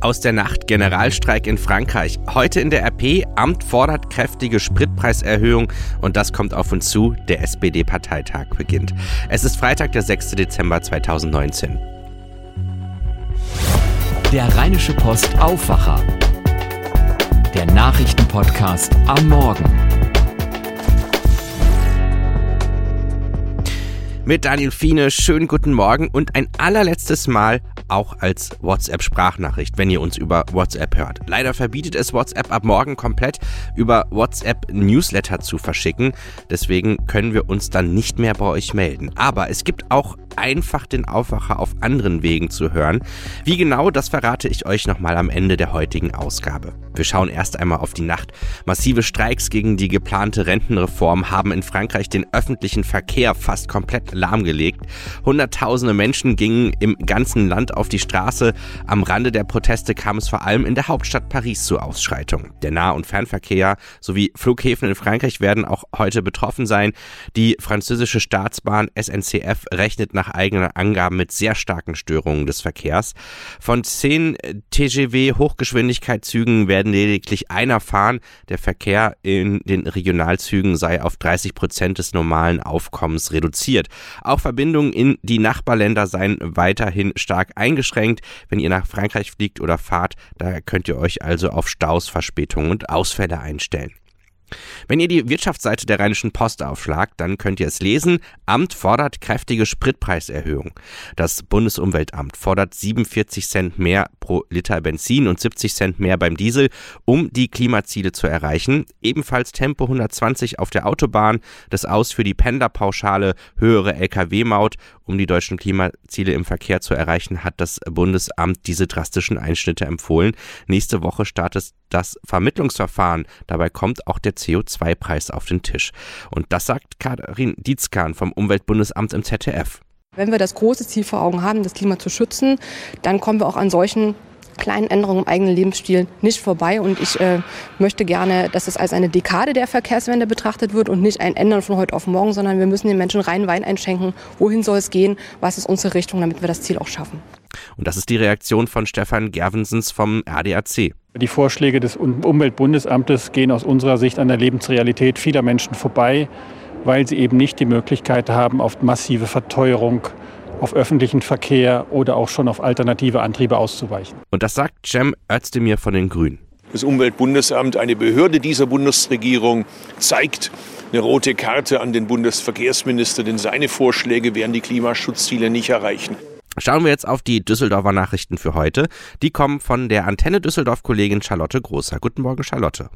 Aus der Nacht Generalstreik in Frankreich. Heute in der RP. Amt fordert kräftige Spritpreiserhöhung und das kommt auf uns zu. Der SPD-Parteitag beginnt. Es ist Freitag, der 6. Dezember 2019. Der Rheinische Post Aufwacher. Der Nachrichtenpodcast am Morgen. Mit Daniel Fiene, schönen guten Morgen und ein allerletztes Mal auch als WhatsApp-Sprachnachricht, wenn ihr uns über WhatsApp hört. Leider verbietet es WhatsApp ab morgen komplett über WhatsApp Newsletter zu verschicken. Deswegen können wir uns dann nicht mehr bei euch melden. Aber es gibt auch einfach den Aufwacher auf anderen Wegen zu hören. Wie genau, das verrate ich euch nochmal am Ende der heutigen Ausgabe. Wir schauen erst einmal auf die Nacht. Massive Streiks gegen die geplante Rentenreform haben in Frankreich den öffentlichen Verkehr fast komplett lahmgelegt. Hunderttausende Menschen gingen im ganzen Land auf die Straße. Am Rande der Proteste kam es vor allem in der Hauptstadt Paris zu Ausschreitungen. Der Nah- und Fernverkehr sowie Flughäfen in Frankreich werden auch heute betroffen sein. Die französische Staatsbahn SNCF rechnet nach eigenen Angaben mit sehr starken Störungen des Verkehrs. Von zehn TGW Hochgeschwindigkeitszügen werden lediglich einer fahren. Der Verkehr in den Regionalzügen sei auf 30 Prozent des normalen Aufkommens reduziert. Auch Verbindungen in die Nachbarländer seien weiterhin stark eingeschränkt. Wenn ihr nach Frankreich fliegt oder fahrt, da könnt ihr euch also auf Staus, Verspätungen und Ausfälle einstellen. Wenn ihr die Wirtschaftsseite der Rheinischen Post aufschlagt, dann könnt ihr es lesen. Amt fordert kräftige Spritpreiserhöhung. Das Bundesumweltamt fordert 47 Cent mehr pro Liter Benzin und 70 Cent mehr beim Diesel, um die Klimaziele zu erreichen. Ebenfalls Tempo 120 auf der Autobahn, das Aus für die Pendlerpauschale, höhere Lkw-Maut. Um die deutschen Klimaziele im Verkehr zu erreichen, hat das Bundesamt diese drastischen Einschnitte empfohlen. Nächste Woche startet das Vermittlungsverfahren. Dabei kommt auch der CO2-Preis auf den Tisch. Und das sagt Karin Dietzkan vom Umweltbundesamt im ZDF. Wenn wir das große Ziel vor Augen haben, das Klima zu schützen, dann kommen wir auch an solchen kleinen Änderungen im eigenen Lebensstil nicht vorbei. Und ich äh, möchte gerne, dass es als eine Dekade der Verkehrswende betrachtet wird und nicht ein Ändern von heute auf morgen, sondern wir müssen den Menschen rein Wein einschenken. Wohin soll es gehen? Was ist unsere Richtung, damit wir das Ziel auch schaffen? Und das ist die Reaktion von Stefan Gervensens vom RDAC. Die Vorschläge des Umweltbundesamtes gehen aus unserer Sicht an der Lebensrealität vieler Menschen vorbei, weil sie eben nicht die Möglichkeit haben, auf massive Verteuerung auf öffentlichen Verkehr oder auch schon auf alternative Antriebe auszuweichen. Und das sagt Cem Özdemir von den Grünen. Das Umweltbundesamt, eine Behörde dieser Bundesregierung, zeigt eine rote Karte an den Bundesverkehrsminister, denn seine Vorschläge werden die Klimaschutzziele nicht erreichen. Schauen wir jetzt auf die Düsseldorfer Nachrichten für heute. Die kommen von der Antenne Düsseldorf-Kollegin Charlotte Großer. Guten Morgen, Charlotte.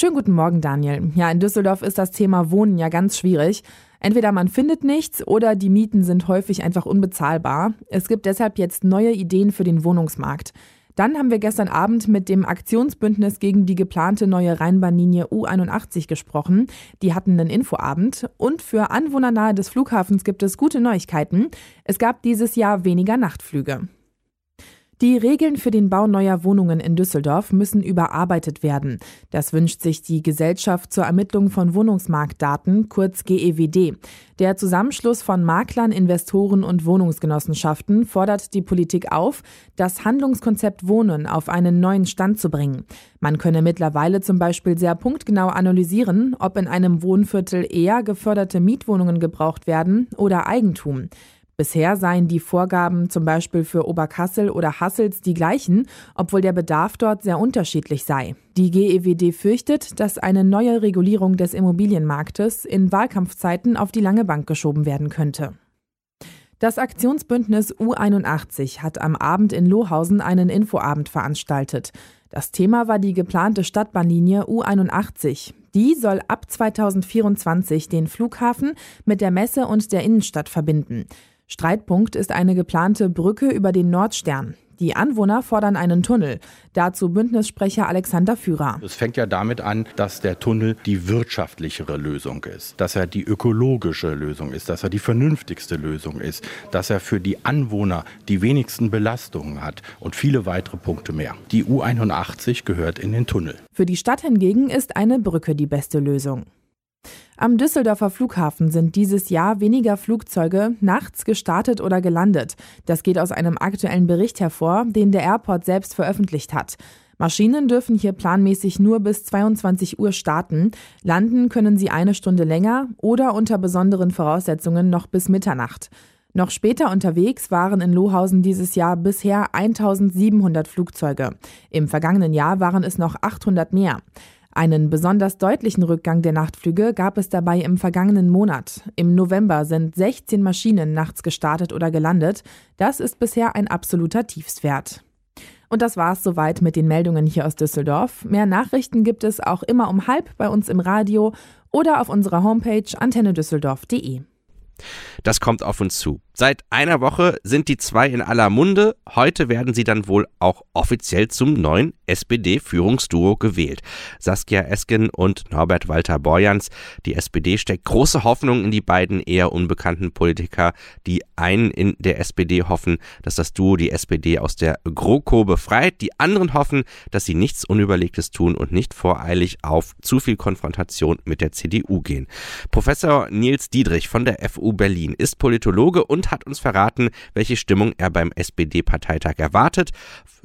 Schönen guten Morgen, Daniel. Ja, in Düsseldorf ist das Thema Wohnen ja ganz schwierig. Entweder man findet nichts oder die Mieten sind häufig einfach unbezahlbar. Es gibt deshalb jetzt neue Ideen für den Wohnungsmarkt. Dann haben wir gestern Abend mit dem Aktionsbündnis gegen die geplante neue Rheinbahnlinie U81 gesprochen. Die hatten einen Infoabend. Und für Anwohner nahe des Flughafens gibt es gute Neuigkeiten. Es gab dieses Jahr weniger Nachtflüge. Die Regeln für den Bau neuer Wohnungen in Düsseldorf müssen überarbeitet werden. Das wünscht sich die Gesellschaft zur Ermittlung von Wohnungsmarktdaten, kurz GEWD. Der Zusammenschluss von Maklern, Investoren und Wohnungsgenossenschaften fordert die Politik auf, das Handlungskonzept Wohnen auf einen neuen Stand zu bringen. Man könne mittlerweile zum Beispiel sehr punktgenau analysieren, ob in einem Wohnviertel eher geförderte Mietwohnungen gebraucht werden oder Eigentum. Bisher seien die Vorgaben zum Beispiel für Oberkassel oder Hassels die gleichen, obwohl der Bedarf dort sehr unterschiedlich sei. Die GEWD fürchtet, dass eine neue Regulierung des Immobilienmarktes in Wahlkampfzeiten auf die lange Bank geschoben werden könnte. Das Aktionsbündnis U81 hat am Abend in Lohausen einen Infoabend veranstaltet. Das Thema war die geplante Stadtbahnlinie U81. Die soll ab 2024 den Flughafen mit der Messe und der Innenstadt verbinden. Streitpunkt ist eine geplante Brücke über den Nordstern. Die Anwohner fordern einen Tunnel. Dazu Bündnissprecher Alexander Führer. Es fängt ja damit an, dass der Tunnel die wirtschaftlichere Lösung ist, dass er die ökologische Lösung ist, dass er die vernünftigste Lösung ist, dass er für die Anwohner die wenigsten Belastungen hat und viele weitere Punkte mehr. Die U81 gehört in den Tunnel. Für die Stadt hingegen ist eine Brücke die beste Lösung. Am Düsseldorfer Flughafen sind dieses Jahr weniger Flugzeuge nachts gestartet oder gelandet. Das geht aus einem aktuellen Bericht hervor, den der Airport selbst veröffentlicht hat. Maschinen dürfen hier planmäßig nur bis 22 Uhr starten. Landen können sie eine Stunde länger oder unter besonderen Voraussetzungen noch bis Mitternacht. Noch später unterwegs waren in Lohausen dieses Jahr bisher 1700 Flugzeuge. Im vergangenen Jahr waren es noch 800 mehr. Einen besonders deutlichen Rückgang der Nachtflüge gab es dabei im vergangenen Monat. Im November sind 16 Maschinen nachts gestartet oder gelandet. Das ist bisher ein absoluter Tiefstwert. Und das war's soweit mit den Meldungen hier aus Düsseldorf. Mehr Nachrichten gibt es auch immer um halb bei uns im Radio oder auf unserer Homepage antennedüsseldorf.de. Das kommt auf uns zu. Seit einer Woche sind die zwei in aller Munde. Heute werden sie dann wohl auch offiziell zum neuen SPD-Führungsduo gewählt. Saskia Esken und Norbert Walter Borjans. Die SPD steckt große Hoffnung in die beiden eher unbekannten Politiker. Die einen in der SPD hoffen, dass das Duo die SPD aus der GroKo befreit. Die anderen hoffen, dass sie nichts Unüberlegtes tun und nicht voreilig auf zu viel Konfrontation mit der CDU gehen. Professor Nils Diedrich von der FU Berlin ist Politologe und hat uns verraten, welche Stimmung er beim SPD-Parteitag erwartet.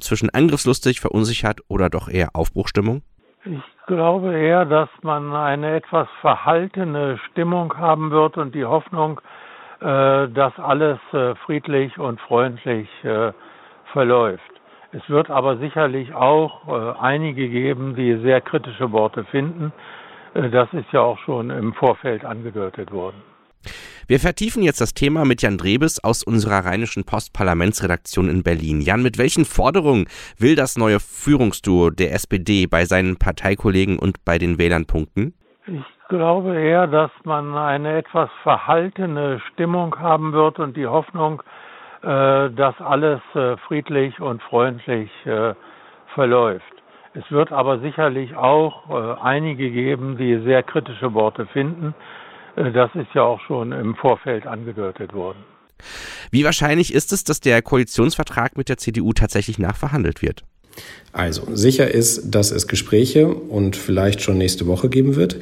Zwischen angriffslustig, verunsichert oder doch eher Aufbruchstimmung? Ich glaube eher, dass man eine etwas verhaltene Stimmung haben wird und die Hoffnung, äh, dass alles äh, friedlich und freundlich äh, verläuft. Es wird aber sicherlich auch einige geben, die sehr kritische Worte finden. Das ist ja auch schon im Vorfeld angedeutet worden. Wir vertiefen jetzt das Thema mit Jan Drebes aus unserer Rheinischen Post Parlamentsredaktion in Berlin. Jan, mit welchen Forderungen will das neue Führungsduo der SPD bei seinen Parteikollegen und bei den Wählern punkten? Ich glaube eher, dass man eine etwas verhaltene Stimmung haben wird und die Hoffnung, äh, dass alles äh, friedlich und freundlich äh, verläuft. Es wird aber sicherlich auch einige geben, die sehr kritische Worte finden. Äh, das ist ja auch schon im Vorfeld angedeutet worden. Wie wahrscheinlich ist es, dass der Koalitionsvertrag mit der CDU tatsächlich nachverhandelt wird? Also, sicher ist, dass es Gespräche und vielleicht schon nächste Woche geben wird.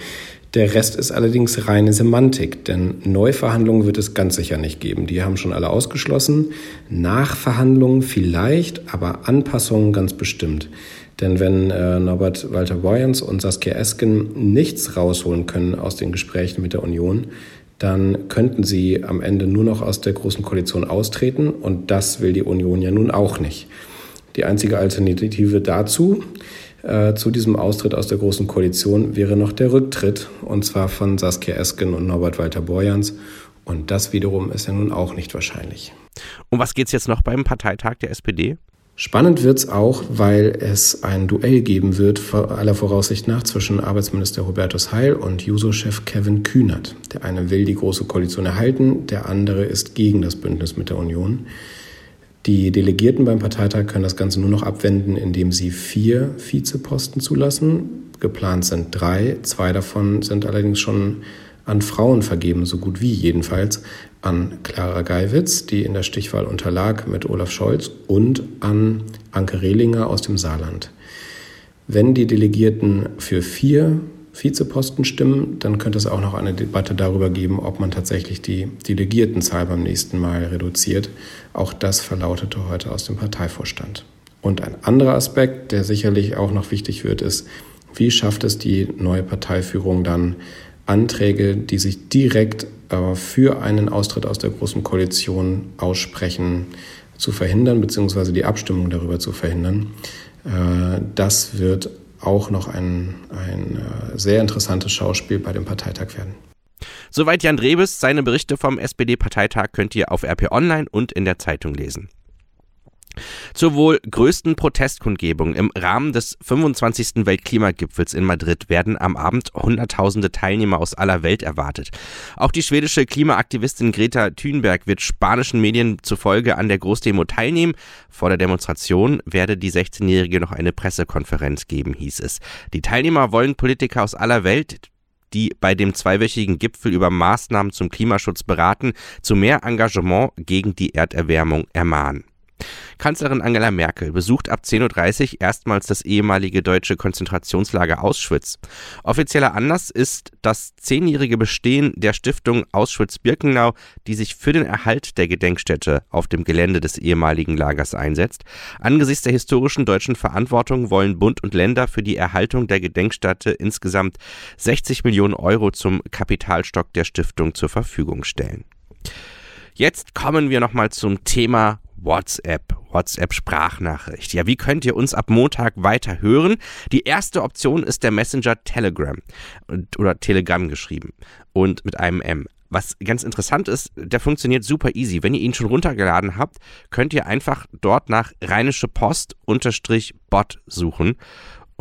Der Rest ist allerdings reine Semantik, denn Neuverhandlungen wird es ganz sicher nicht geben. Die haben schon alle ausgeschlossen. Nachverhandlungen vielleicht, aber Anpassungen ganz bestimmt. Denn wenn äh, Norbert Walter Boyens und Saskia Esken nichts rausholen können aus den Gesprächen mit der Union, dann könnten sie am Ende nur noch aus der Großen Koalition austreten. Und das will die Union ja nun auch nicht. Die einzige Alternative dazu äh, zu diesem Austritt aus der Großen Koalition wäre noch der Rücktritt, und zwar von Saskia Esken und Norbert Walter Borjans. Und das wiederum ist ja nun auch nicht wahrscheinlich. Um was geht es jetzt noch beim Parteitag der SPD? Spannend wird's auch, weil es ein Duell geben wird, aller Voraussicht nach, zwischen Arbeitsminister Hubertus Heil und Juso-Chef Kevin Kühnert. Der eine will die Große Koalition erhalten, der andere ist gegen das Bündnis mit der Union. Die Delegierten beim Parteitag können das Ganze nur noch abwenden, indem sie vier Vizeposten zulassen. Geplant sind drei, zwei davon sind allerdings schon an Frauen vergeben, so gut wie jedenfalls, an Clara Geiwitz, die in der Stichwahl unterlag mit Olaf Scholz, und an Anke Rehlinger aus dem Saarland. Wenn die Delegierten für vier Vizeposten stimmen, dann könnte es auch noch eine Debatte darüber geben, ob man tatsächlich die Delegiertenzahl beim nächsten Mal reduziert. Auch das verlautete heute aus dem Parteivorstand. Und ein anderer Aspekt, der sicherlich auch noch wichtig wird, ist, wie schafft es die neue Parteiführung dann, Anträge, die sich direkt äh, für einen Austritt aus der Großen Koalition aussprechen, zu verhindern, beziehungsweise die Abstimmung darüber zu verhindern. Äh, das wird auch noch ein, ein äh, sehr interessantes Schauspiel bei dem Parteitag werden. Soweit Jan Drebes. Seine Berichte vom SPD-Parteitag könnt ihr auf RP Online und in der Zeitung lesen. Zur wohl größten Protestkundgebung im Rahmen des 25. Weltklimagipfels in Madrid werden am Abend Hunderttausende Teilnehmer aus aller Welt erwartet. Auch die schwedische Klimaaktivistin Greta Thunberg wird spanischen Medien zufolge an der Großdemo teilnehmen. Vor der Demonstration werde die 16-Jährige noch eine Pressekonferenz geben, hieß es. Die Teilnehmer wollen Politiker aus aller Welt, die bei dem zweiwöchigen Gipfel über Maßnahmen zum Klimaschutz beraten, zu mehr Engagement gegen die Erderwärmung ermahnen. Kanzlerin Angela Merkel besucht ab 10.30 Uhr erstmals das ehemalige deutsche Konzentrationslager Auschwitz. Offizieller Anlass ist das zehnjährige Bestehen der Stiftung Auschwitz-Birkenau, die sich für den Erhalt der Gedenkstätte auf dem Gelände des ehemaligen Lagers einsetzt. Angesichts der historischen deutschen Verantwortung wollen Bund und Länder für die Erhaltung der Gedenkstätte insgesamt 60 Millionen Euro zum Kapitalstock der Stiftung zur Verfügung stellen. Jetzt kommen wir nochmal zum Thema WhatsApp. WhatsApp Sprachnachricht. Ja, wie könnt ihr uns ab Montag weiter hören? Die erste Option ist der Messenger Telegram oder Telegram geschrieben und mit einem M. Was ganz interessant ist, der funktioniert super easy. Wenn ihr ihn schon runtergeladen habt, könnt ihr einfach dort nach rheinische Post unterstrich Bot suchen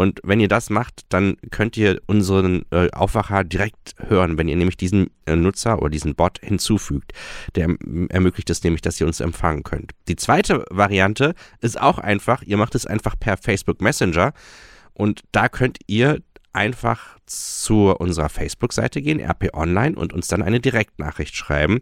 und wenn ihr das macht, dann könnt ihr unseren äh, Aufwacher direkt hören, wenn ihr nämlich diesen äh, Nutzer oder diesen Bot hinzufügt. Der ermöglicht es nämlich, dass ihr uns empfangen könnt. Die zweite Variante ist auch einfach, ihr macht es einfach per Facebook Messenger und da könnt ihr einfach zu unserer Facebook-Seite gehen, RP Online, und uns dann eine Direktnachricht schreiben.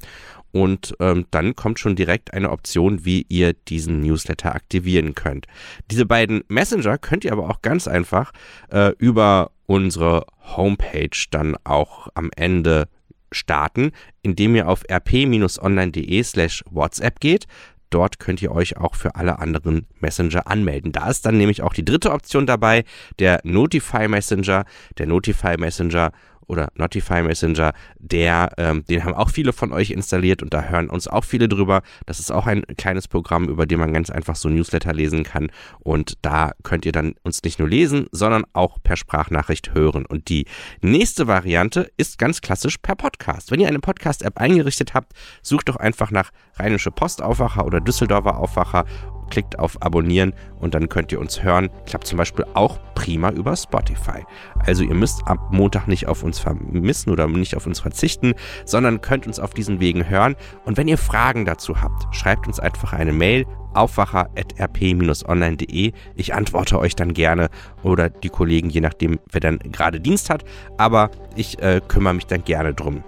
Und ähm, dann kommt schon direkt eine Option, wie ihr diesen Newsletter aktivieren könnt. Diese beiden Messenger könnt ihr aber auch ganz einfach äh, über unsere Homepage dann auch am Ende starten, indem ihr auf rp-online.de slash WhatsApp geht. Dort könnt ihr euch auch für alle anderen Messenger anmelden. Da ist dann nämlich auch die dritte Option dabei, der Notify Messenger. Der Notify Messenger oder Notify Messenger, der, ähm, den haben auch viele von euch installiert und da hören uns auch viele drüber. Das ist auch ein kleines Programm, über dem man ganz einfach so Newsletter lesen kann und da könnt ihr dann uns nicht nur lesen, sondern auch per Sprachnachricht hören. Und die nächste Variante ist ganz klassisch per Podcast. Wenn ihr eine Podcast-App eingerichtet habt, sucht doch einfach nach Rheinische Postaufwacher oder Düsseldorfer Aufwacher klickt auf Abonnieren und dann könnt ihr uns hören. Klappt zum Beispiel auch prima über Spotify. Also ihr müsst ab Montag nicht auf uns vermissen oder nicht auf uns verzichten, sondern könnt uns auf diesen Wegen hören. Und wenn ihr Fragen dazu habt, schreibt uns einfach eine Mail aufwacher.rp-online.de. Ich antworte euch dann gerne oder die Kollegen, je nachdem, wer dann gerade Dienst hat. Aber ich äh, kümmere mich dann gerne drum.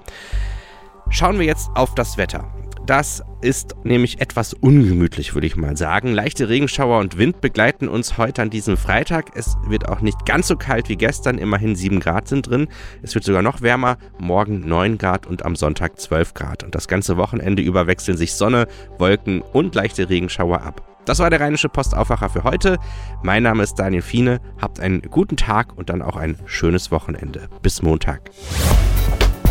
Schauen wir jetzt auf das Wetter. Das ist nämlich etwas ungemütlich, würde ich mal sagen. Leichte Regenschauer und Wind begleiten uns heute an diesem Freitag. Es wird auch nicht ganz so kalt wie gestern, immerhin 7 Grad sind drin. Es wird sogar noch wärmer, morgen 9 Grad und am Sonntag 12 Grad. Und das ganze Wochenende über wechseln sich Sonne, Wolken und leichte Regenschauer ab. Das war der Rheinische Postaufwacher für heute. Mein Name ist Daniel Fiene. Habt einen guten Tag und dann auch ein schönes Wochenende. Bis Montag.